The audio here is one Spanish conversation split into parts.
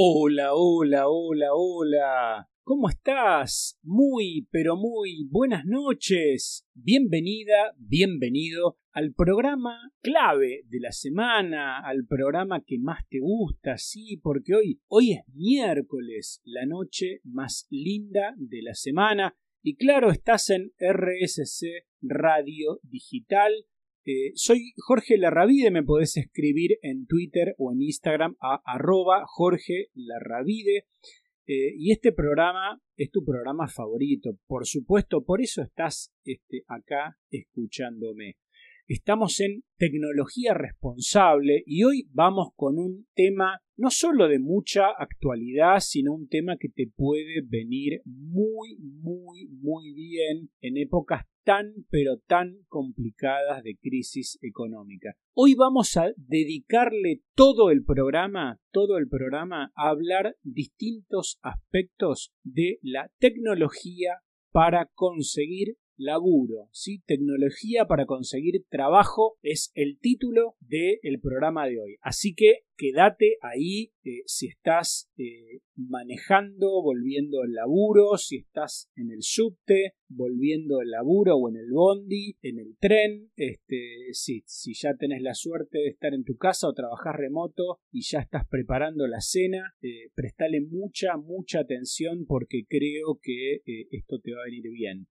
Hola, hola, hola, hola. ¿Cómo estás? Muy, pero muy buenas noches. Bienvenida, bienvenido al programa clave de la semana, al programa que más te gusta, sí, porque hoy, hoy es miércoles, la noche más linda de la semana. Y claro, estás en RSC Radio Digital eh, soy Jorge Larravide, me podés escribir en Twitter o en Instagram a arroba Jorge Larravide. Eh, y este programa es tu programa favorito, por supuesto, por eso estás este, acá escuchándome. Estamos en tecnología responsable y hoy vamos con un tema no solo de mucha actualidad, sino un tema que te puede venir muy, muy, muy bien en épocas tan, pero tan complicadas de crisis económica. Hoy vamos a dedicarle todo el programa, todo el programa a hablar distintos aspectos de la tecnología para conseguir laburo, ¿sí? Tecnología para conseguir trabajo es el título del programa de hoy. Así que quédate ahí eh, si estás eh, manejando, volviendo al laburo, si estás en el subte, volviendo al laburo o en el bondi, en el tren, este, si, si ya tenés la suerte de estar en tu casa o trabajar remoto y ya estás preparando la cena, eh, prestale mucha, mucha atención porque creo que esto te va a venir bien.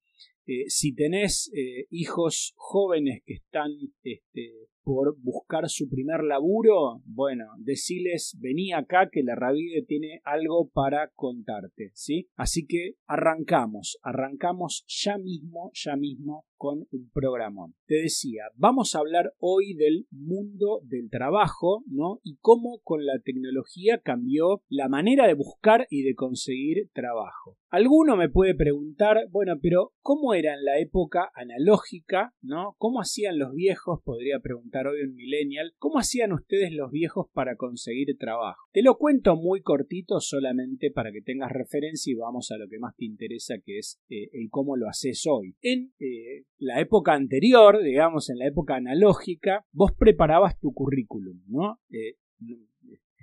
Eh, si tenés eh, hijos jóvenes que están este, por buscar su primer laburo, bueno, deciles, vení acá que la Ravide tiene algo para contarte, ¿sí? Así que arrancamos, arrancamos ya mismo, ya mismo con un programón. Te decía, vamos a hablar hoy del mundo del trabajo, ¿no? Y cómo con la tecnología cambió la manera de buscar y de conseguir trabajo. Alguno me puede preguntar, bueno, pero ¿cómo era en la época analógica, ¿no? ¿Cómo hacían los viejos? Podría preguntar hoy un millennial, ¿cómo hacían ustedes los viejos para conseguir trabajo? Te lo cuento muy cortito solamente para que tengas referencia y vamos a lo que más te interesa que es eh, el cómo lo haces hoy. En eh, la época anterior, digamos en la época analógica, vos preparabas tu currículum, ¿no? Eh,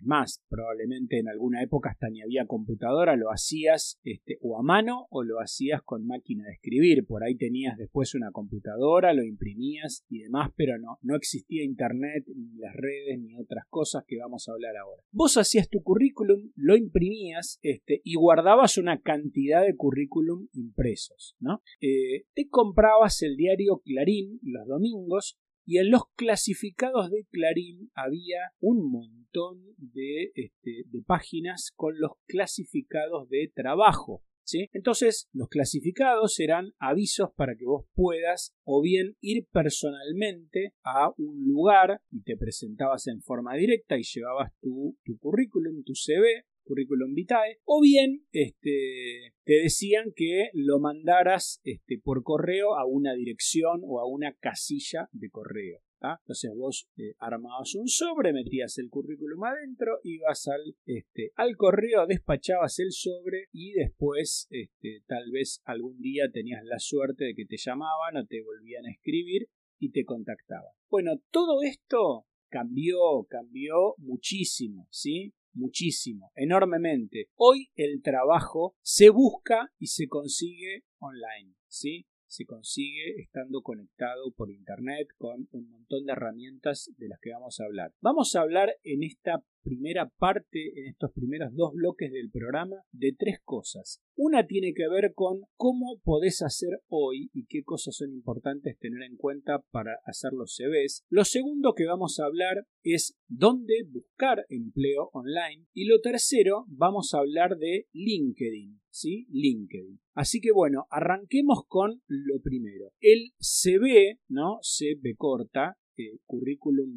más, probablemente en alguna época hasta ni había computadora, lo hacías este, o a mano o lo hacías con máquina de escribir. Por ahí tenías después una computadora, lo imprimías y demás, pero no, no existía internet, ni las redes, ni otras cosas que vamos a hablar ahora. Vos hacías tu currículum, lo imprimías este, y guardabas una cantidad de currículum impresos. ¿no? Eh, te comprabas el diario Clarín los domingos y en los clasificados de Clarín había un montón de, este, de páginas con los clasificados de trabajo. ¿Sí? Entonces, los clasificados eran avisos para que vos puedas o bien ir personalmente a un lugar y te presentabas en forma directa y llevabas tu, tu currículum, tu CV, currículum vitae, o bien este, te decían que lo mandaras este, por correo a una dirección o a una casilla de correo. Entonces vos eh, armabas un sobre, metías el currículum adentro, ibas al, este, al correo, despachabas el sobre y después este, tal vez algún día tenías la suerte de que te llamaban o te volvían a escribir y te contactaban. Bueno, todo esto cambió, cambió muchísimo, ¿sí? Muchísimo, enormemente. Hoy el trabajo se busca y se consigue online, ¿sí? Se consigue estando conectado por internet con un montón de herramientas de las que vamos a hablar. Vamos a hablar en esta primera parte, en estos primeros dos bloques del programa, de tres cosas. Una tiene que ver con cómo podés hacer hoy y qué cosas son importantes tener en cuenta para hacer los CVs. Lo segundo que vamos a hablar es dónde buscar empleo online. Y lo tercero, vamos a hablar de LinkedIn. ¿Sí? LinkedIn. Así que bueno, arranquemos con lo primero. El CV, ¿no? CV corta, eh,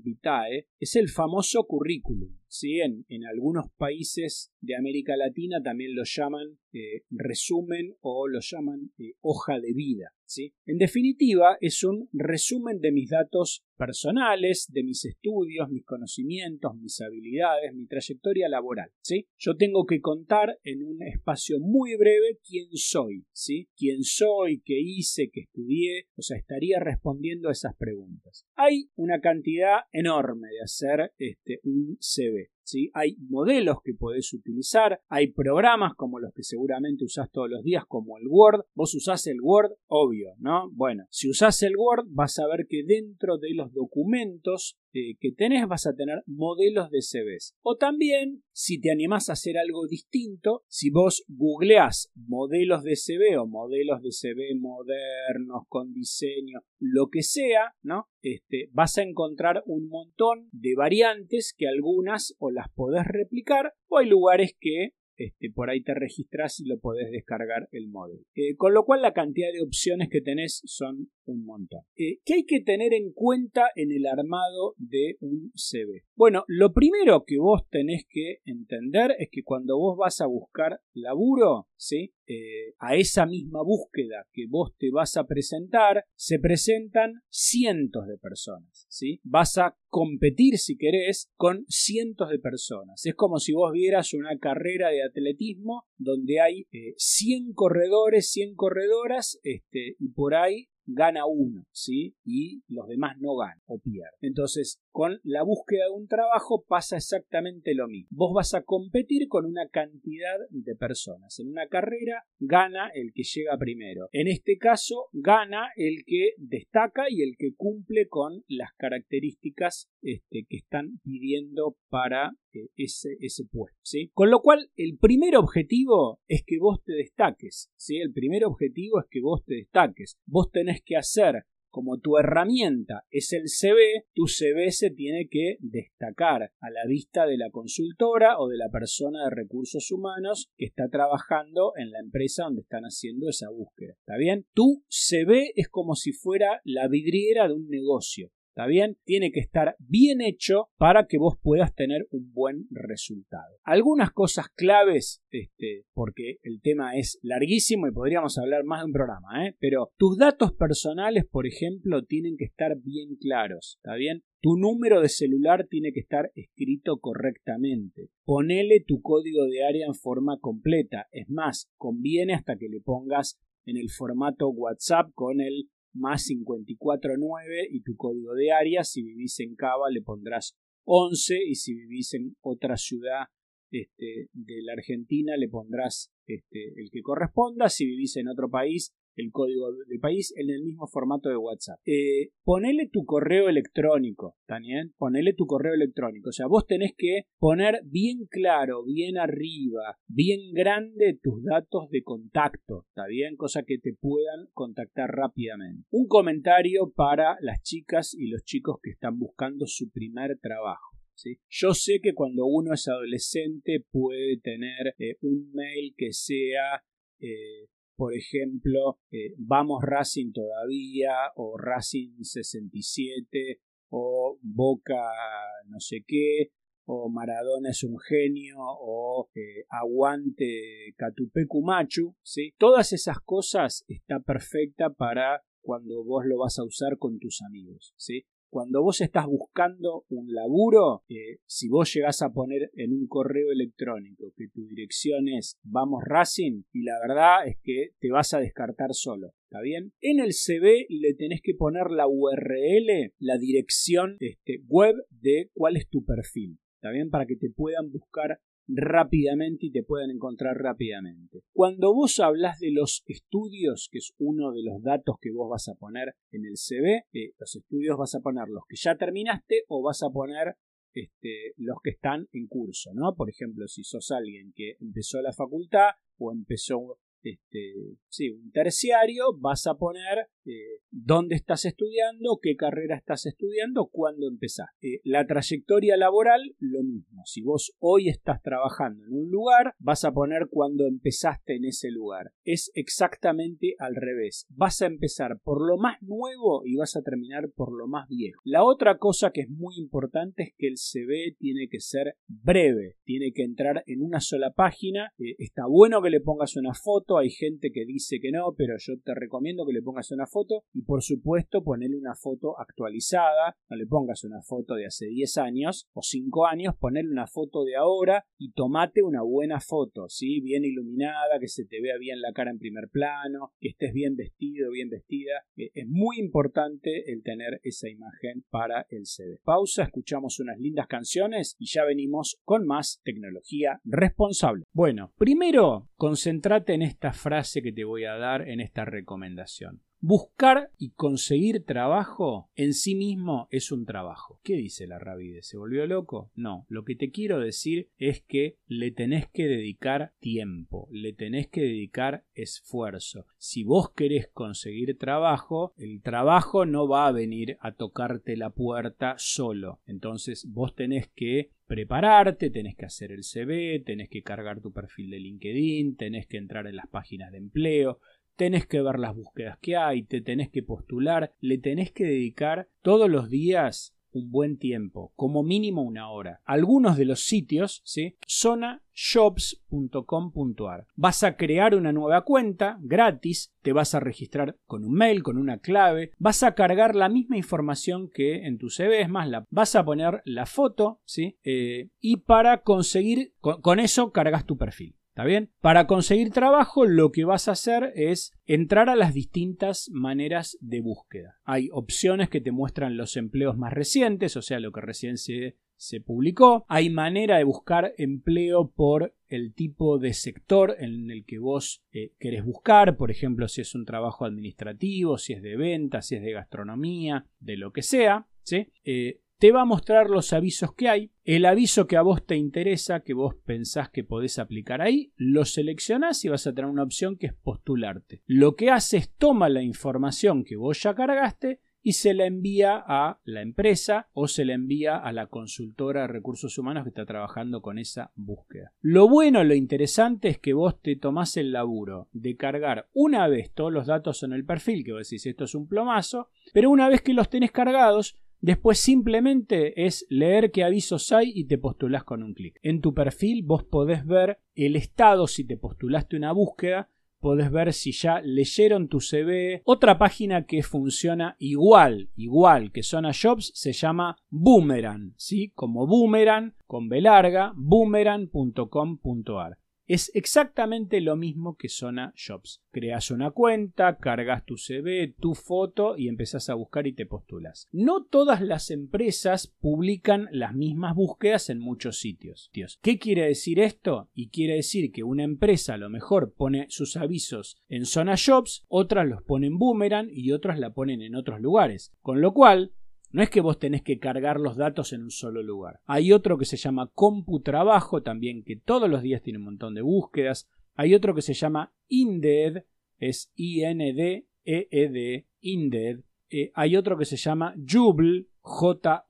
vitae, es el famoso currículum. ¿Sí? En, en, algunos países de América Latina también lo llaman eh, resumen o lo llaman eh, hoja de vida. ¿sí? En definitiva, es un resumen de mis datos personales, de mis estudios, mis conocimientos, mis habilidades, mi trayectoria laboral. ¿sí? Yo tengo que contar en un espacio muy breve quién soy, ¿sí? quién soy, qué hice, qué estudié, o sea, estaría respondiendo a esas preguntas. Hay una cantidad enorme de hacer este, un CV. CV. ¿sí? Hay modelos que podés utilizar, hay programas como los que seguramente usás todos los días, como el Word. Vos usás el Word, obvio, ¿no? Bueno, si usás el Word, vas a ver que dentro de los documentos que tenés vas a tener modelos de CVs. O también, si te animás a hacer algo distinto, si vos googleás modelos de CV o modelos de CV modernos, con diseño, lo que sea, ¿no? Este, vas a encontrar un montón de variantes que algunas o las podés replicar o hay lugares que este, por ahí te registras y lo podés descargar el modelo. Eh, con lo cual la cantidad de opciones que tenés son un montón. Eh, ¿Qué hay que tener en cuenta en el armado de un CV? Bueno, lo primero que vos tenés que entender es que cuando vos vas a buscar laburo, ¿sí? Eh, a esa misma búsqueda que vos te vas a presentar, se presentan cientos de personas, ¿sí? Vas a competir, si querés, con cientos de personas. Es como si vos vieras una carrera de atletismo donde hay 100 corredores, 100 corredoras, este, y por ahí gana uno, ¿sí? Y los demás no ganan o pierden. Entonces, con la búsqueda de un trabajo pasa exactamente lo mismo. Vos vas a competir con una cantidad de personas. En una carrera gana el que llega primero. En este caso, gana el que destaca y el que cumple con las características este, que están pidiendo para eh, ese, puesto. ¿sí? Con lo cual, el primer objetivo es que vos te destaques. ¿sí? El primer objetivo es que vos te destaques. Vos tenés que hacer como tu herramienta es el CV, tu CV se tiene que destacar a la vista de la consultora o de la persona de recursos humanos que está trabajando en la empresa donde están haciendo esa búsqueda. ¿Está bien? Tu CV es como si fuera la vidriera de un negocio. ¿Está bien? Tiene que estar bien hecho para que vos puedas tener un buen resultado. Algunas cosas claves, este, porque el tema es larguísimo y podríamos hablar más de un programa, ¿eh? pero tus datos personales, por ejemplo, tienen que estar bien claros. ¿Está bien? Tu número de celular tiene que estar escrito correctamente. Ponele tu código de área en forma completa. Es más, conviene hasta que le pongas en el formato WhatsApp con el más 549 y tu código de área. Si vivís en Cava le pondrás 11 y si vivís en otra ciudad este, de la Argentina le pondrás este, el que corresponda. Si vivís en otro país el código de país en el mismo formato de WhatsApp. Eh, ponele tu correo electrónico, también, ponele tu correo electrónico. O sea, vos tenés que poner bien claro, bien arriba, bien grande tus datos de contacto, ¿está bien? Cosa que te puedan contactar rápidamente. Un comentario para las chicas y los chicos que están buscando su primer trabajo. ¿Sí? Yo sé que cuando uno es adolescente puede tener eh, un mail que sea eh, por ejemplo, eh, Vamos Racing todavía, o Racing 67, o Boca no sé qué, o Maradona es un genio, o eh, Aguante Catupecu Machu, ¿sí? Todas esas cosas está perfecta para cuando vos lo vas a usar con tus amigos, ¿sí? Cuando vos estás buscando un laburo, eh, si vos llegás a poner en un correo electrónico que tu dirección es Vamos Racing, y la verdad es que te vas a descartar solo. ¿Está bien? En el CV le tenés que poner la URL, la dirección este, web de cuál es tu perfil. ¿Está bien? Para que te puedan buscar rápidamente y te pueden encontrar rápidamente. Cuando vos hablas de los estudios, que es uno de los datos que vos vas a poner en el CV, eh, los estudios vas a poner los que ya terminaste o vas a poner este, los que están en curso, ¿no? Por ejemplo, si sos alguien que empezó la facultad o empezó este, un terciario, vas a poner eh, dónde estás estudiando, qué carrera estás estudiando, cuándo empezás. Eh, la trayectoria laboral, lo mismo. Si vos hoy estás trabajando en un lugar, vas a poner cuándo empezaste en ese lugar. Es exactamente al revés. Vas a empezar por lo más nuevo y vas a terminar por lo más viejo. La otra cosa que es muy importante es que el CV tiene que ser breve, tiene que entrar en una sola página. Eh, está bueno que le pongas una foto, hay gente que dice que no, pero yo te recomiendo que le pongas una foto y por supuesto ponerle una foto actualizada, no le pongas una foto de hace 10 años o 5 años, ponerle una foto de ahora y tomate una buena foto, ¿sí? bien iluminada, que se te vea bien la cara en primer plano, que estés bien vestido, bien vestida. Eh, es muy importante el tener esa imagen para el CD. Pausa, escuchamos unas lindas canciones y ya venimos con más tecnología responsable. Bueno, primero concéntrate en esta frase que te voy a dar en esta recomendación. Buscar y conseguir trabajo en sí mismo es un trabajo. ¿Qué dice la Rabide? ¿Se volvió loco? No, lo que te quiero decir es que le tenés que dedicar tiempo, le tenés que dedicar esfuerzo. Si vos querés conseguir trabajo, el trabajo no va a venir a tocarte la puerta solo. Entonces vos tenés que prepararte, tenés que hacer el CV, tenés que cargar tu perfil de LinkedIn, tenés que entrar en las páginas de empleo, tenés que ver las búsquedas que hay, te tenés que postular, le tenés que dedicar todos los días un buen tiempo, como mínimo una hora. Algunos de los sitios, ¿sí? zonashops.com.ar. Vas a crear una nueva cuenta gratis, te vas a registrar con un mail, con una clave, vas a cargar la misma información que en tu CV, más, la, vas a poner la foto, ¿sí? Eh, y para conseguir, con eso cargas tu perfil. ¿Está bien? Para conseguir trabajo lo que vas a hacer es entrar a las distintas maneras de búsqueda. Hay opciones que te muestran los empleos más recientes, o sea, lo que recién se, se publicó. Hay manera de buscar empleo por el tipo de sector en el que vos eh, querés buscar, por ejemplo, si es un trabajo administrativo, si es de venta, si es de gastronomía, de lo que sea. ¿sí? Eh, te va a mostrar los avisos que hay. El aviso que a vos te interesa, que vos pensás que podés aplicar ahí, lo seleccionás y vas a tener una opción que es postularte. Lo que hace es toma la información que vos ya cargaste y se la envía a la empresa o se la envía a la consultora de recursos humanos que está trabajando con esa búsqueda. Lo bueno, lo interesante es que vos te tomás el laburo de cargar una vez todos los datos en el perfil, que vos decís esto es un plomazo, pero una vez que los tenés cargados, Después simplemente es leer qué avisos hay y te postulás con un clic. En tu perfil vos podés ver el estado si te postulaste una búsqueda, podés ver si ya leyeron tu CV. Otra página que funciona igual, igual que Zona Jobs se llama Boomerang, ¿sí? Como Boomerang con B larga, boomerang.com.ar. Es exactamente lo mismo que Zona Jobs. Creas una cuenta, cargas tu CV, tu foto y empezás a buscar y te postulas. No todas las empresas publican las mismas búsquedas en muchos sitios. ¿Qué quiere decir esto? Y quiere decir que una empresa a lo mejor pone sus avisos en Zona Jobs, otras los ponen en Boomerang y otras la ponen en otros lugares. Con lo cual, no es que vos tenés que cargar los datos en un solo lugar. Hay otro que se llama CompuTrabajo también, que todos los días tiene un montón de búsquedas. Hay otro que se llama Indeed, es I-N-D-E-E-D, Indeed. Eh, hay otro que se llama Jubl, J-O-O-B-L-E.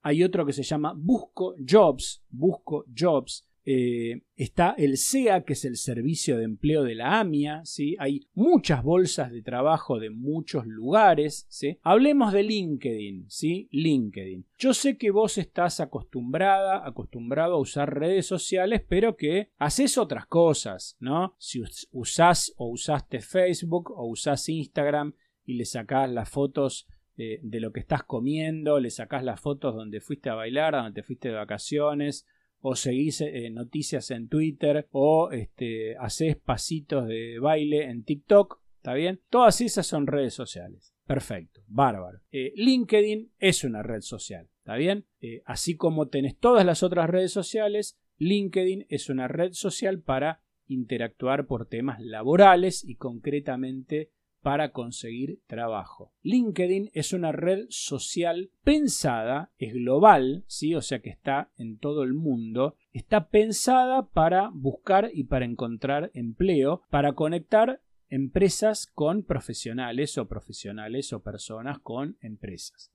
Hay otro que se llama Busco Jobs, Busco Jobs. Eh, está el SEA, que es el Servicio de Empleo de la AMIA, ¿sí? hay muchas bolsas de trabajo de muchos lugares. ¿sí? Hablemos de LinkedIn, ¿sí? LinkedIn. Yo sé que vos estás acostumbrada, acostumbrado a usar redes sociales, pero que haces otras cosas, ¿no? Si usás o usaste Facebook o usás Instagram y le sacás las fotos eh, de lo que estás comiendo, le sacás las fotos donde fuiste a bailar, donde te fuiste de vacaciones, o seguís eh, noticias en Twitter o este, haces pasitos de baile en TikTok, ¿está bien? Todas esas son redes sociales. Perfecto, bárbaro. Eh, LinkedIn es una red social, ¿está bien? Eh, así como tenés todas las otras redes sociales, LinkedIn es una red social para interactuar por temas laborales y concretamente para conseguir trabajo. LinkedIn es una red social pensada, es global, ¿sí? o sea que está en todo el mundo, está pensada para buscar y para encontrar empleo, para conectar empresas con profesionales o profesionales o personas con empresas.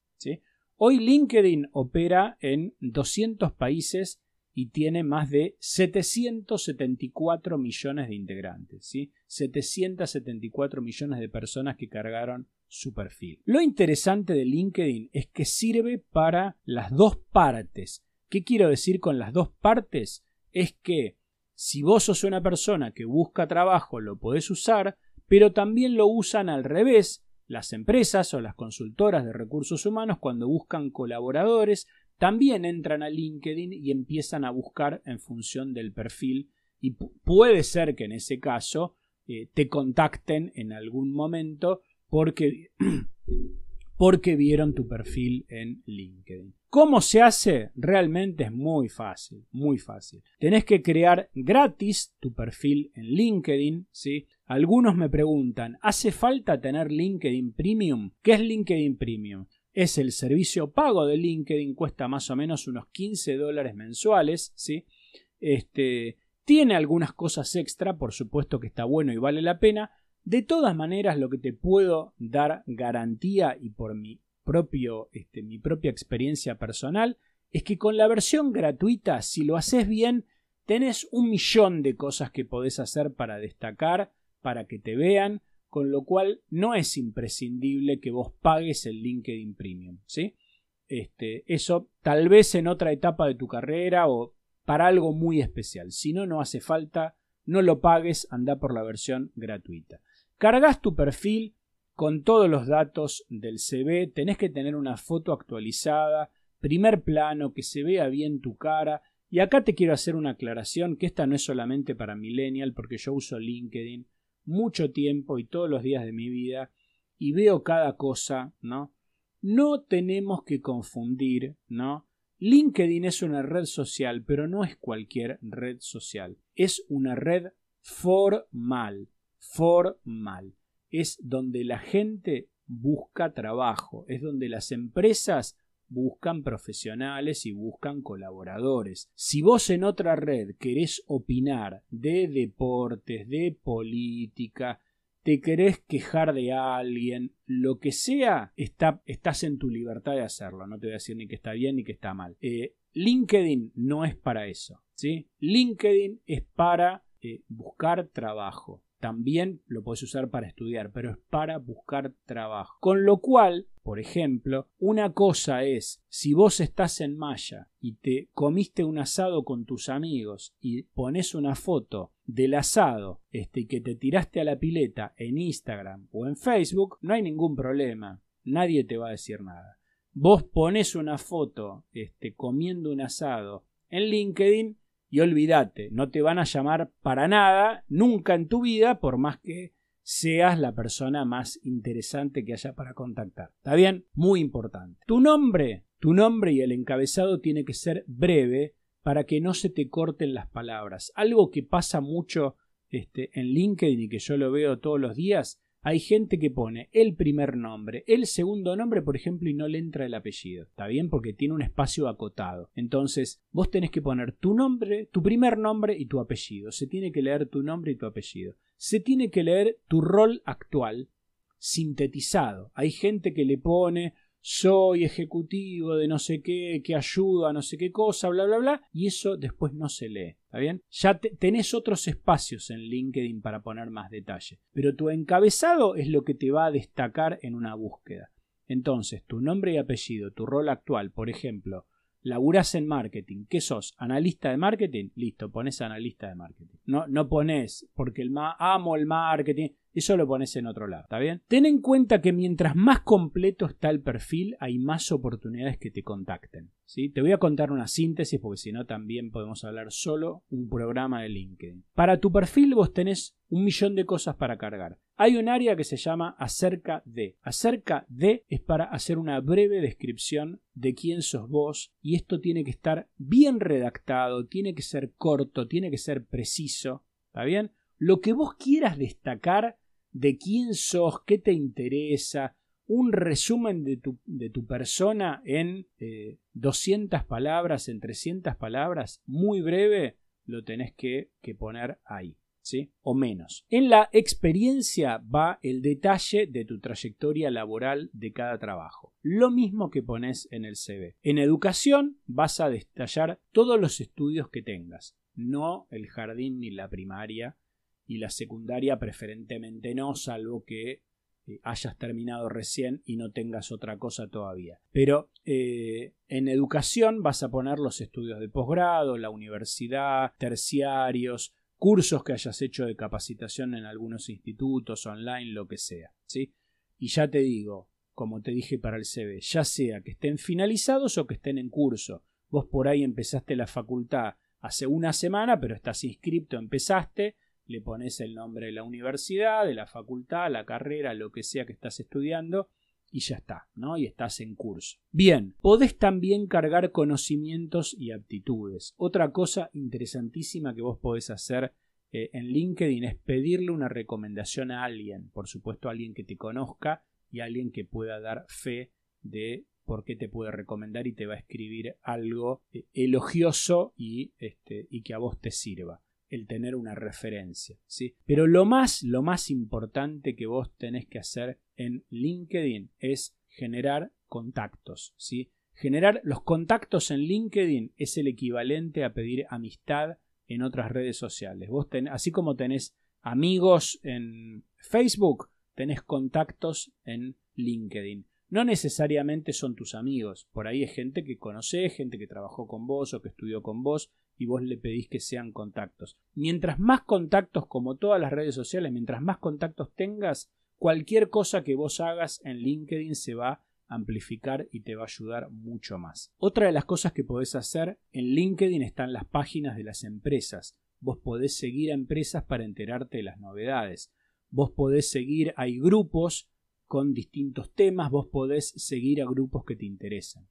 Hoy LinkedIn opera en 200 países y tiene más de 774 millones de integrantes, ¿sí? 774 millones de personas que cargaron su perfil. Lo interesante de LinkedIn es que sirve para las dos partes. ¿Qué quiero decir con las dos partes? Es que si vos sos una persona que busca trabajo, lo podés usar, pero también lo usan al revés. Las empresas o las consultoras de recursos humanos cuando buscan colaboradores también entran a LinkedIn y empiezan a buscar en función del perfil y puede ser que en ese caso eh, te contacten en algún momento porque, porque vieron tu perfil en LinkedIn. ¿Cómo se hace? Realmente es muy fácil, muy fácil. Tenés que crear gratis tu perfil en LinkedIn, ¿sí? Algunos me preguntan, ¿hace falta tener LinkedIn Premium? ¿Qué es LinkedIn Premium? Es el servicio pago de LinkedIn, cuesta más o menos unos 15 dólares mensuales, ¿sí? Este, tiene algunas cosas extra, por supuesto que está bueno y vale la pena. De todas maneras, lo que te puedo dar garantía y por mi propio, este, mi propia experiencia personal, es que con la versión gratuita, si lo haces bien, tenés un millón de cosas que podés hacer para destacar, para que te vean, con lo cual no es imprescindible que vos pagues el LinkedIn Premium, ¿sí? Este, eso tal vez en otra etapa de tu carrera o para algo muy especial. Si no, no hace falta, no lo pagues, anda por la versión gratuita. Cargas tu perfil, con todos los datos del CV, tenés que tener una foto actualizada, primer plano, que se vea bien tu cara. Y acá te quiero hacer una aclaración, que esta no es solamente para millennial, porque yo uso LinkedIn mucho tiempo y todos los días de mi vida y veo cada cosa, ¿no? No tenemos que confundir, ¿no? LinkedIn es una red social, pero no es cualquier red social. Es una red formal, formal es donde la gente busca trabajo, es donde las empresas buscan profesionales y buscan colaboradores. Si vos en otra red querés opinar de deportes, de política, te querés quejar de alguien, lo que sea, está, estás en tu libertad de hacerlo. No te voy a decir ni que está bien ni que está mal. Eh, LinkedIn no es para eso. LinkedIn es para eh, buscar trabajo también lo puedes usar para estudiar, pero es para buscar trabajo. Con lo cual, por ejemplo, una cosa es, si vos estás en Maya y te comiste un asado con tus amigos y pones una foto del asado este, que te tiraste a la pileta en Instagram o en Facebook, no hay ningún problema. Nadie te va a decir nada. Vos pones una foto este, comiendo un asado en LinkedIn y olvídate, no te van a llamar para nada, nunca en tu vida, por más que seas la persona más interesante que haya para contactar. ¿Está bien? Muy importante. Tu nombre, tu nombre y el encabezado tiene que ser breve para que no se te corten las palabras. Algo que pasa mucho este, en LinkedIn y que yo lo veo todos los días hay gente que pone el primer nombre, el segundo nombre, por ejemplo, y no le entra el apellido. ¿Está bien? Porque tiene un espacio acotado. Entonces, vos tenés que poner tu nombre, tu primer nombre y tu apellido. Se tiene que leer tu nombre y tu apellido. Se tiene que leer tu rol actual sintetizado. Hay gente que le pone soy ejecutivo de no sé qué, que ayuda a no sé qué cosa, bla, bla, bla, y eso después no se lee. ¿Está bien? Ya tenés otros espacios en LinkedIn para poner más detalle, pero tu encabezado es lo que te va a destacar en una búsqueda. Entonces, tu nombre y apellido, tu rol actual, por ejemplo, laburás en marketing, ¿qué sos? ¿Analista de marketing? Listo, pones analista de marketing. No, no pones, porque el amo el marketing, eso lo pones en otro lado, ¿está bien? Ten en cuenta que mientras más completo está el perfil, hay más oportunidades que te contacten. ¿sí? Te voy a contar una síntesis porque si no también podemos hablar solo un programa de LinkedIn. Para tu perfil vos tenés un millón de cosas para cargar. Hay un área que se llama acerca de. Acerca de es para hacer una breve descripción de quién sos vos y esto tiene que estar bien redactado, tiene que ser corto, tiene que ser preciso. ¿Está bien? Lo que vos quieras destacar de quién sos, qué te interesa, un resumen de tu, persona en 200 eh, palabras, en 300 palabras, muy breve, lo tenés que poner ahí. O menos. En la experiencia va el detalle de tu trayectoria laboral de cada trabajo. Lo mismo que pones en el CV. En educación vas a detallar todos los estudios que tengas, no el jardín ni la primaria y la secundaria preferentemente no, salvo que eh, hayas terminado recién y no tengas otra cosa todavía. Pero eh, en educación vas a poner los estudios de posgrado, la universidad, terciarios, cursos que hayas hecho de capacitación en algunos institutos, online, lo que sea. ¿sí? Y ya te digo, como te dije para el CV, ya sea que estén finalizados o que estén en curso. Vos por ahí empezaste la facultad hace una semana, pero estás inscripto, empezaste, le pones el nombre de la universidad, de la facultad, la carrera, lo que sea que estás estudiando, y ya está, ¿no? Y estás en curso. Bien, podés también cargar conocimientos y aptitudes. Otra cosa interesantísima que vos podés hacer eh, en LinkedIn es pedirle una recomendación a alguien, por supuesto a alguien que te conozca y alguien que pueda dar fe de por qué te puede recomendar y te va a escribir algo eh, elogioso y, este, y que a vos te sirva el tener una referencia, ¿sí? Pero lo más, lo más importante que vos tenés que hacer en LinkedIn es generar contactos, ¿sí? Generar los contactos en LinkedIn es el equivalente a pedir amistad en otras redes sociales. Vos así como tenés amigos en Facebook, tenés contactos en LinkedIn. No necesariamente son tus amigos, por ahí es gente que conoces, gente que trabajó con vos o que estudió con vos y vos le pedís que sean contactos. Mientras más contactos, como todas las redes sociales, mientras más contactos tengas, cualquier cosa que vos hagas en LinkedIn se va a amplificar y te va a ayudar mucho más. Otra de las cosas que podés hacer en LinkedIn están las páginas de las empresas. Vos podés seguir a empresas para enterarte de las novedades. Vos podés seguir, hay grupos con distintos temas, vos podés seguir a grupos que te interesan.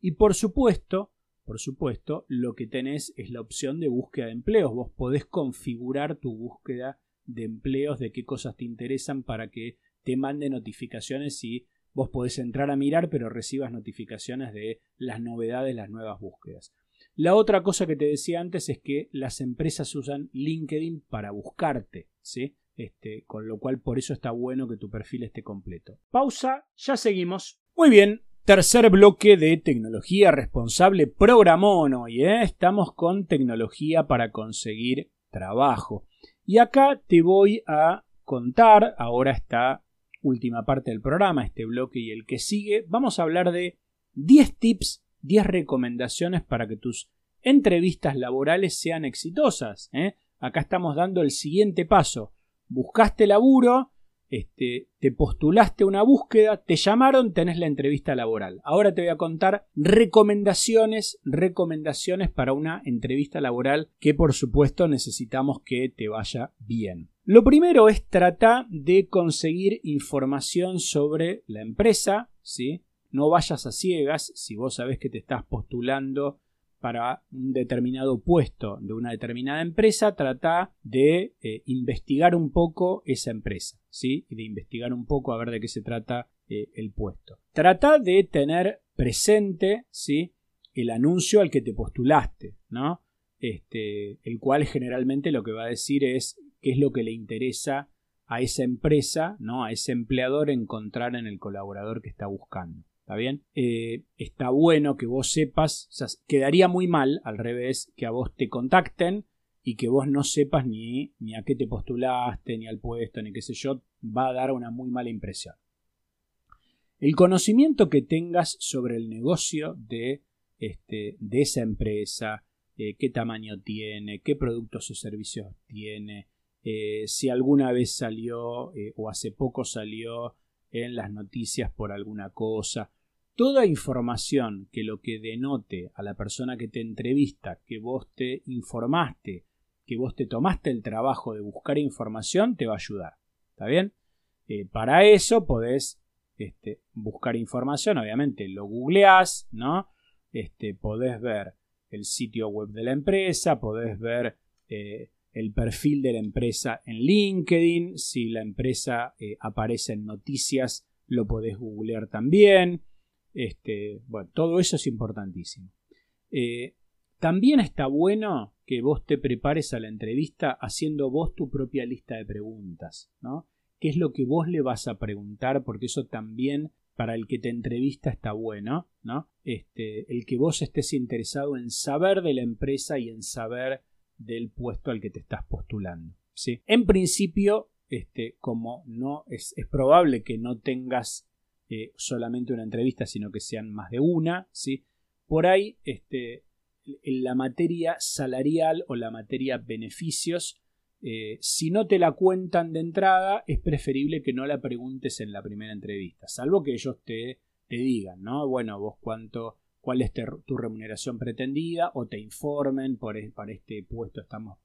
Y por supuesto, por supuesto, lo que tenés es la opción de búsqueda de empleos. Vos podés configurar tu búsqueda de empleos, de qué cosas te interesan para que te mande notificaciones y vos podés entrar a mirar, pero recibas notificaciones de las novedades, las nuevas búsquedas. La otra cosa que te decía antes es que las empresas usan LinkedIn para buscarte, ¿sí? Este, con lo cual por eso está bueno que tu perfil esté completo. Pausa, ya seguimos. Muy bien, tercer bloque de tecnología responsable programón hoy. ¿eh? Estamos con tecnología para conseguir trabajo. Y acá te voy a contar, ahora esta última parte del programa, este bloque y el que sigue, vamos a hablar de 10 tips, 10 recomendaciones para que tus entrevistas laborales sean exitosas. ¿eh? Acá estamos dando el siguiente paso buscaste laburo, este, te postulaste una búsqueda, te llamaron, tenés la entrevista laboral. Ahora te voy a contar recomendaciones, recomendaciones para una entrevista laboral que por supuesto necesitamos que te vaya bien. Lo primero es tratar de conseguir información sobre la empresa, ¿sí? No vayas a ciegas si vos sabés que te estás postulando para un determinado puesto de una determinada empresa, trata de eh, investigar un poco esa empresa, ¿sí? Y de investigar un poco a ver de qué se trata eh, el puesto. Trata de tener presente, ¿sí? El anuncio al que te postulaste, ¿no? Este, el cual generalmente lo que va a decir es qué es lo que le interesa a esa empresa, ¿no? A ese empleador encontrar en el colaborador que está buscando. ¿Está bien? Eh, está bueno que vos sepas, quedaría muy mal al revés que a vos te contacten y que vos no sepas ni, ni a qué te postulaste, ni al puesto, ni qué sé yo, va a dar una muy mala impresión. El conocimiento que tengas sobre el negocio de, este, de esa empresa, eh, qué tamaño tiene, qué productos o servicios tiene, eh, si alguna vez salió o hace poco salió en las noticias por alguna cosa. Toda información que lo que denote a la persona que te entrevista que vos te informaste, que vos te tomaste el trabajo de buscar información, te va a ayudar. ¿Está bien? Eh, para eso podés este, buscar información, obviamente lo googleás, ¿no? Este, podés ver el sitio web de la empresa, podés ver eh, el perfil de la empresa en LinkedIn, si la empresa eh, aparece en noticias, lo podés googlear también. Este, bueno, todo eso es importantísimo. Eh, también está bueno que vos te prepares a la entrevista haciendo vos tu propia lista de preguntas, ¿no? ¿Qué es lo que vos le vas a preguntar? Porque eso también para el que te entrevista está bueno, ¿no? Este, el que vos estés interesado en saber de la empresa y en saber del puesto al que te estás postulando. ¿sí? En principio, este, como no es, probable que no tengas eh, solamente una entrevista, sino que sean más de una, ¿sí? por ahí este, la materia salarial o la materia beneficios. Eh, si no te la cuentan de entrada, es preferible que no la preguntes en la primera entrevista, salvo que ellos te, te digan, ¿no? Bueno, vos cuánto, cuál es tu remuneración pretendida o te informen, por, para este puesto estamos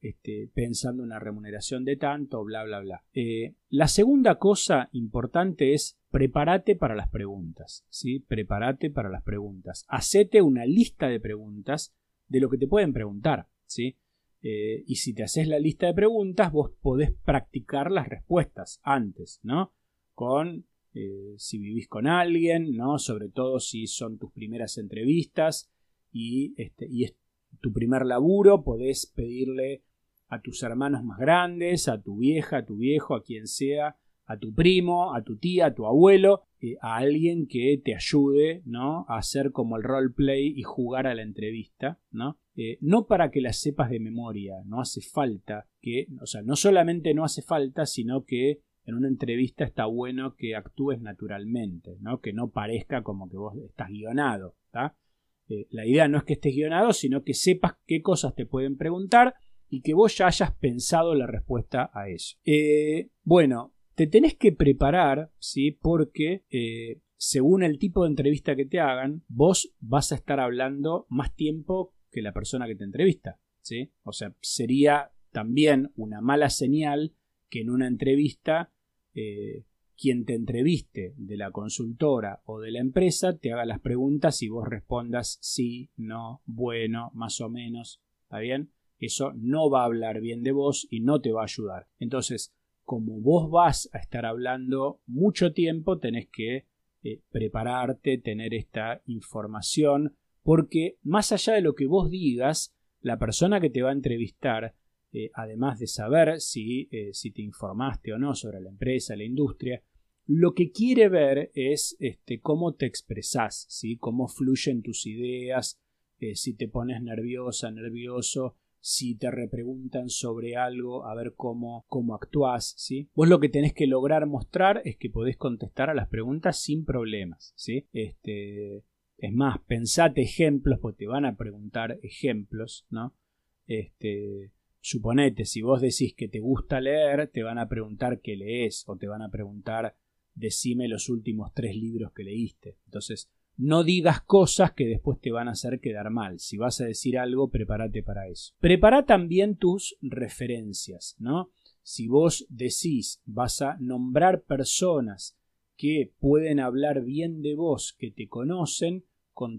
este, pensando una remuneración de tanto, bla, bla, bla. Eh, la segunda cosa importante es prepárate para las preguntas, ¿sí? Prepárate para las preguntas. Hacete una lista de preguntas de lo que te pueden preguntar, ¿sí? Eh, y si te haces la lista de preguntas, vos podés practicar las respuestas antes, ¿no? Con eh, si vivís con alguien, ¿no? Sobre todo si son tus primeras entrevistas y, este, y es tu primer laburo, podés pedirle a tus hermanos más grandes, a tu vieja, a tu viejo, a quien sea, a tu primo, a tu tía, a tu abuelo, a alguien que te ayude, ¿no? A hacer como el roleplay y jugar a la entrevista, ¿no? Eh, no para que la sepas de memoria, no hace falta que, o sea, no solamente no hace falta, sino que en una entrevista está bueno que actúes naturalmente, ¿no? Que no parezca como que vos estás guionado, eh, la idea no es que estés guionado, sino que sepas qué cosas te pueden preguntar y que vos ya hayas pensado la respuesta a eso. Eh, bueno, te tenés que preparar, ¿sí? Porque eh, según el tipo de entrevista que te hagan, vos vas a estar hablando más tiempo que la persona que te entrevista, ¿sí? O sea, sería también una mala señal que en una entrevista eh, quien te entreviste de la consultora o de la empresa te haga las preguntas y vos respondas sí, no, bueno, más o menos, ¿está bien? Eso no va a hablar bien de vos y no te va a ayudar. Entonces, como vos vas a estar hablando mucho tiempo, tenés que eh, prepararte, tener esta información, porque más allá de lo que vos digas, la persona que te va a entrevistar, eh, además de saber si, eh, si, te informaste o no sobre la empresa, la industria, lo que quiere ver es este, cómo te expresás, ¿sí? cómo fluyen tus ideas, si te pones nerviosa, nervioso, si te repreguntan sobre algo, a ver cómo, cómo actúas, ¿sí? Vos lo que tenés que lograr mostrar es que podés contestar a las preguntas sin problemas, ¿sí? Este, es más, pensate ejemplos, porque te van a preguntar ejemplos, ¿no? Este, suponete, si vos decís que te gusta leer, te van a preguntar qué lees, o te van a preguntar decime los últimos tres libros que leíste. Entonces, no digas cosas que después te van a hacer quedar mal. Si vas a decir algo, prepárate para eso. Prepara también tus referencias, ¿no? Si vos decís, vas a nombrar personas que pueden hablar bien de vos, que te conocen,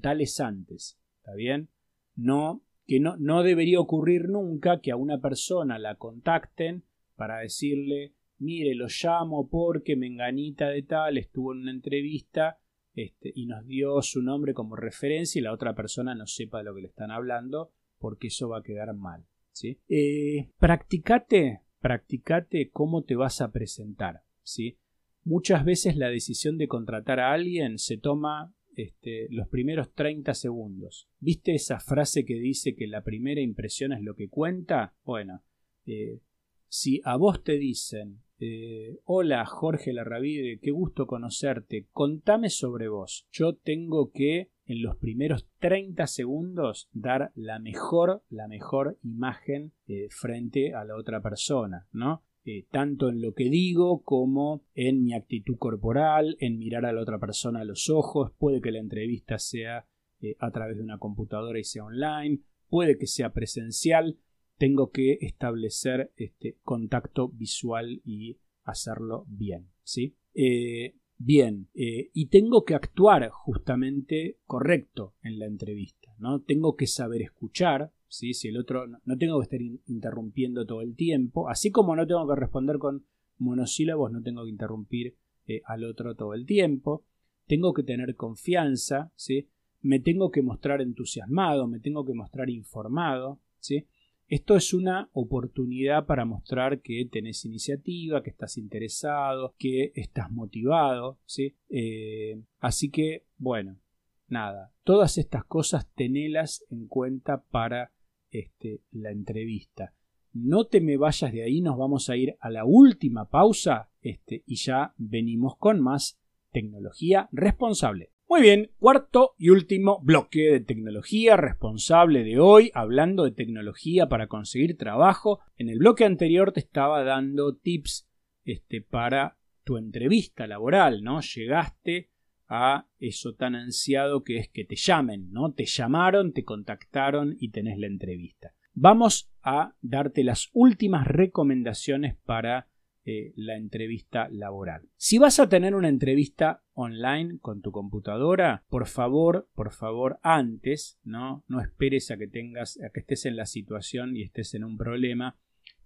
tales antes. ¿Está bien? No, que no, no debería ocurrir nunca que a una persona la contacten para decirle, mire, lo llamo porque Menganita de tal estuvo en una entrevista este, y nos dio su nombre como referencia y la otra persona no sepa de lo que le están hablando porque eso va a quedar mal. ¿sí? Eh, practicate, practicate cómo te vas a presentar. ¿sí? Muchas veces la decisión de contratar a alguien se toma este, los primeros 30 segundos. ¿Viste esa frase que dice que la primera impresión es lo que cuenta? Bueno, eh, si a vos te dicen eh, hola Jorge Larravide, qué gusto conocerte. Contame sobre vos. Yo tengo que en los primeros 30 segundos dar la mejor, la mejor imagen eh, frente a la otra persona, ¿no? Eh, tanto en lo que digo como en mi actitud corporal, en mirar a la otra persona a los ojos. Puede que la entrevista sea a través de una computadora y sea online, puede que sea presencial, tengo que establecer este contacto visual y hacerlo bien. ¿sí? Eh, bien, eh, y tengo que actuar justamente correcto en la entrevista. ¿no? Tengo que saber escuchar. ¿sí? Si el otro no, tengo que estar interrumpiendo todo el tiempo, así como no tengo que responder con monosílabos, no tengo que interrumpir eh, al otro todo el tiempo. Tengo que tener confianza, ¿sí? me tengo que mostrar entusiasmado, me tengo que mostrar informado, ¿sí? Esto es una oportunidad para mostrar que tenés iniciativa, que estás interesado, que estás motivado, ¿sí? Eh, así que, bueno, nada, todas estas cosas tenelas en cuenta para este, la entrevista. No te me vayas de ahí, nos vamos a ir a la última pausa este, y ya venimos con más tecnología responsable. Muy bien, cuarto y último bloque de tecnología responsable de hoy, hablando de tecnología para conseguir trabajo. En el bloque anterior te estaba dando tips este, para tu entrevista laboral, ¿no? Llegaste a eso tan ansiado que es que te llamen, ¿no? Te llamaron, te contactaron y tenés la entrevista. Vamos a darte las últimas recomendaciones para eh, la entrevista laboral. Si vas a tener una entrevista online con tu computadora, por favor, por favor, antes, ¿no? No esperes a que tengas, a que estés en la situación y estés en un problema.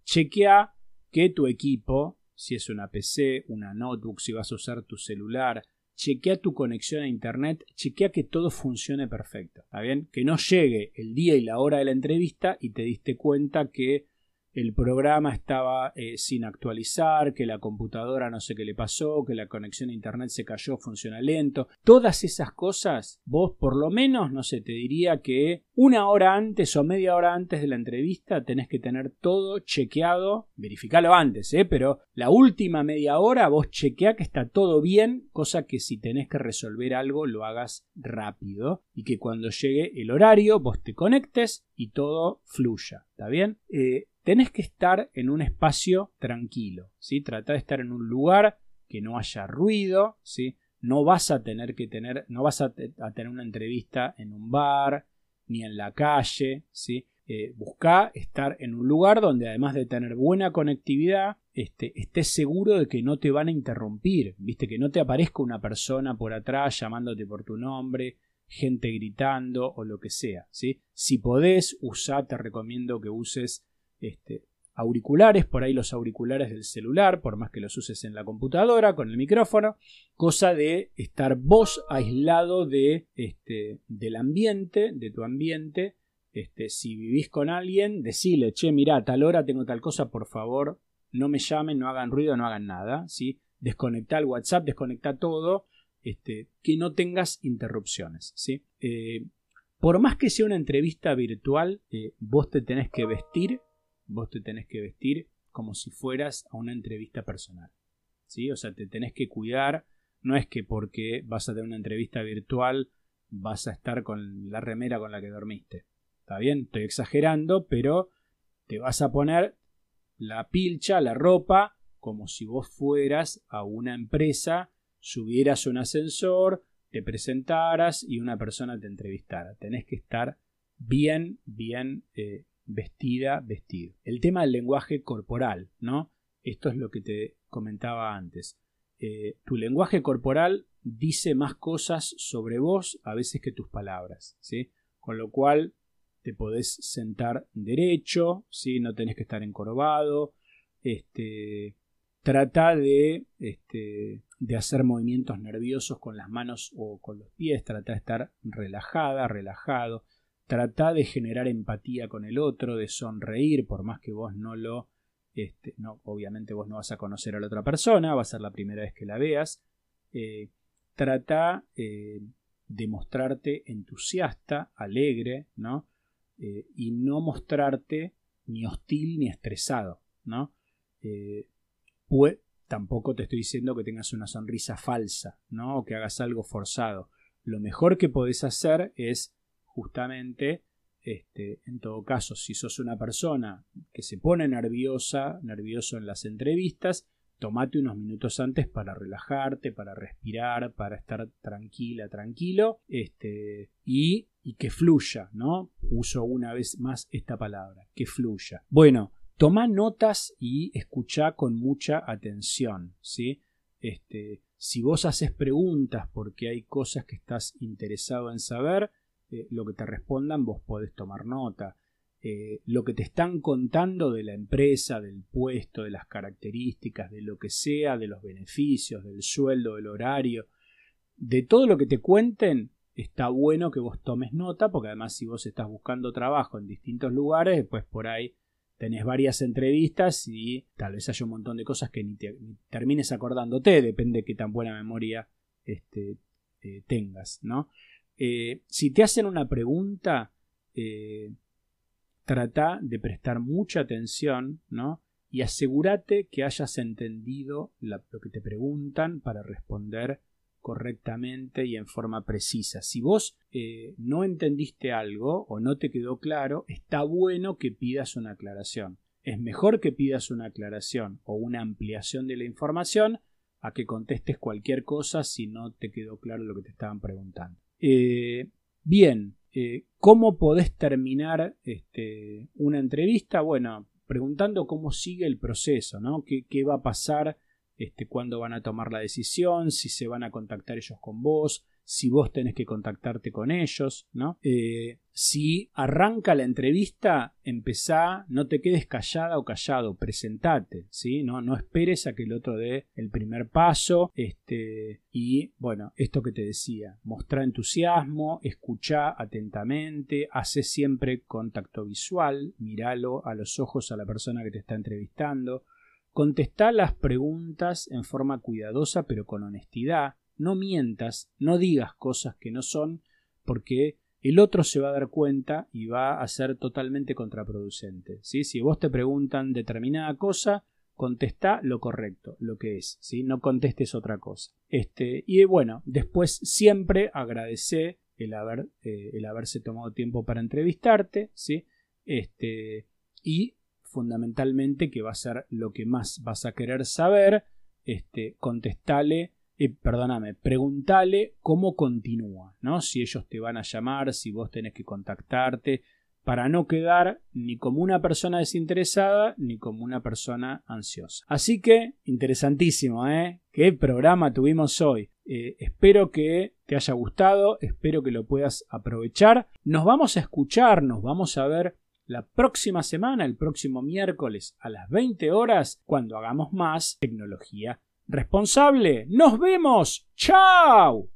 Chequea que tu equipo, si es una PC, una notebook, si vas a usar tu celular, chequea tu conexión a internet, chequea que todo funcione perfecto. ¿Está? Que no llegue el día y la hora de la entrevista y te diste cuenta que el programa estaba eh, sin actualizar, que la computadora no sé qué le pasó, que la conexión a internet se cayó, funciona lento. Todas esas cosas, vos por lo menos, no sé, te diría que una hora antes o media hora antes de la entrevista tenés que tener todo chequeado, verificalo antes, ¿eh? pero la última media hora vos chequea que está todo bien, cosa que si tenés que resolver algo lo hagas rápido y que cuando llegue el horario vos te conectes y todo fluya, ¿está bien? Eh, tenés que estar en un espacio tranquilo, ¿sí? Trata de estar en un lugar que no haya ruido, ¿sí? No vas a tener que tener, no vas a, tener una entrevista en un bar, ni en la calle, ¿sí? Eh, busca estar en un lugar donde además de tener buena conectividad, este, estés seguro de que no te van a interrumpir, viste, que no te aparezca una persona por atrás llamándote por tu nombre, gente gritando o lo que sea, ¿sí? Si podés, usar, te recomiendo que uses este, auriculares, por ahí los auriculares del celular, por más que los uses en la computadora con el micrófono, cosa de estar vos aislado de, este, del ambiente, de tu ambiente. Este, si vivís con alguien, decile, che, mira, a tal hora tengo tal cosa, por favor, no me llamen, no hagan ruido, no hagan nada, ¿sí? Desconecta el WhatsApp, desconecta todo, que no tengas interrupciones, ¿sí? Eh, por más que sea una entrevista virtual, eh, vos te tenés que vestir vos te tenés que vestir como si fueras a una entrevista personal. ¿sí? O sea, te tenés que cuidar. No es que porque vas a tener una entrevista virtual vas a estar con la remera con la que dormiste. ¿Está bien? Estoy exagerando, pero te vas a poner la pilcha, la ropa, como si vos fueras a una empresa, subieras un ascensor, te presentaras y una persona te entrevistara. Tenés que estar bien, bien eh, vestida, vestido. El tema del lenguaje corporal, ¿no? Esto es lo que te comentaba antes. Eh, tu lenguaje corporal dice más cosas sobre vos a veces que tus palabras, ¿sí? Con lo cual te podés sentar derecho, ¿sí? No tenés que estar encorvado, este, trata de, este, de hacer movimientos nerviosos con las manos o con los pies, trata de estar relajada, relajado, Trata de generar empatía con el otro, de sonreír, por más que vos no lo. Este, no, obviamente vos no vas a conocer a la otra persona, va a ser la primera vez que la veas. Eh, trata eh, de mostrarte entusiasta, alegre, ¿no? Eh, y no mostrarte ni hostil ni estresado, ¿no? pues, tampoco te estoy diciendo que tengas una sonrisa falsa, ¿no? O que hagas algo forzado. Lo mejor que podés hacer es justamente, este, en todo caso, si sos una persona que se pone nerviosa, nervioso en las entrevistas, tomate unos minutos antes para relajarte, para respirar, para estar tranquila, tranquilo, este, y, y que fluya, ¿no? Uso una vez más esta palabra, que fluya. Bueno, toma notas y escucha con mucha atención, ¿sí? Este, si vos haces preguntas porque hay cosas que estás interesado en saber, eh, lo que te respondan vos podés tomar nota. Eh, lo que te están contando de la empresa, del puesto, de las características, de lo que sea, de los beneficios, del sueldo, del horario, de todo lo que te cuenten, está bueno que vos tomes nota, porque además si vos estás buscando trabajo en distintos lugares, pues por ahí tenés varias entrevistas y tal vez haya un montón de cosas que ni, te, termines acordándote, depende de qué tan buena memoria este, eh, tengas, ¿no? Eh, si te hacen una pregunta, eh, trata de prestar mucha atención, ¿no? Y asegúrate que hayas entendido lo que te preguntan para responder correctamente y en forma precisa. Si vos eh, no entendiste algo o no te quedó claro, está bueno que pidas una aclaración. Es mejor que pidas una aclaración o una ampliación de la información a que contestes cualquier cosa si no te quedó claro lo que te estaban preguntando. Eh, bien, eh, ¿cómo podés terminar este, una entrevista? Bueno, preguntando cómo sigue el proceso, ¿no? ¿Qué, qué va a pasar este, cuándo van a tomar la decisión, si se van a contactar ellos con vos, si vos tenés que contactarte con ellos, ¿no? Eh, si arranca la entrevista, empezá, no te quedes callada o callado, presentate, ¿sí? No, no esperes a que el otro dé el primer paso, este, y bueno, esto que te decía, mostrar entusiasmo, escuchá atentamente, hace siempre contacto visual, míralo a los ojos a la persona que te está entrevistando, Contestá las preguntas en forma cuidadosa pero con honestidad. No mientas, no digas cosas que no son, porque el otro se va a dar cuenta y va a ser totalmente contraproducente. ¿sí? Si vos te preguntan determinada cosa, contestá lo correcto, lo que es, ¿sí? no contestes otra cosa. Este, y bueno, después siempre agradece el, haber, eh, el haberse tomado tiempo para entrevistarte, ¿sí? este, y fundamentalmente que va a ser lo que más vas a querer saber, este, contestale, eh, perdóname, preguntale cómo continúa, ¿no? Si ellos te van a llamar, si vos tenés que contactarte, para no quedar ni como una persona desinteresada ni como una persona ansiosa. Así que, interesantísimo, ¿eh? ¿Qué programa tuvimos hoy? Eh, espero que te haya gustado, espero que lo puedas aprovechar. Nos vamos a escuchar, nos vamos a ver la próxima semana, el próximo miércoles a las 20 horas, cuando hagamos más tecnología responsable. ¡Nos vemos! ¡Chao!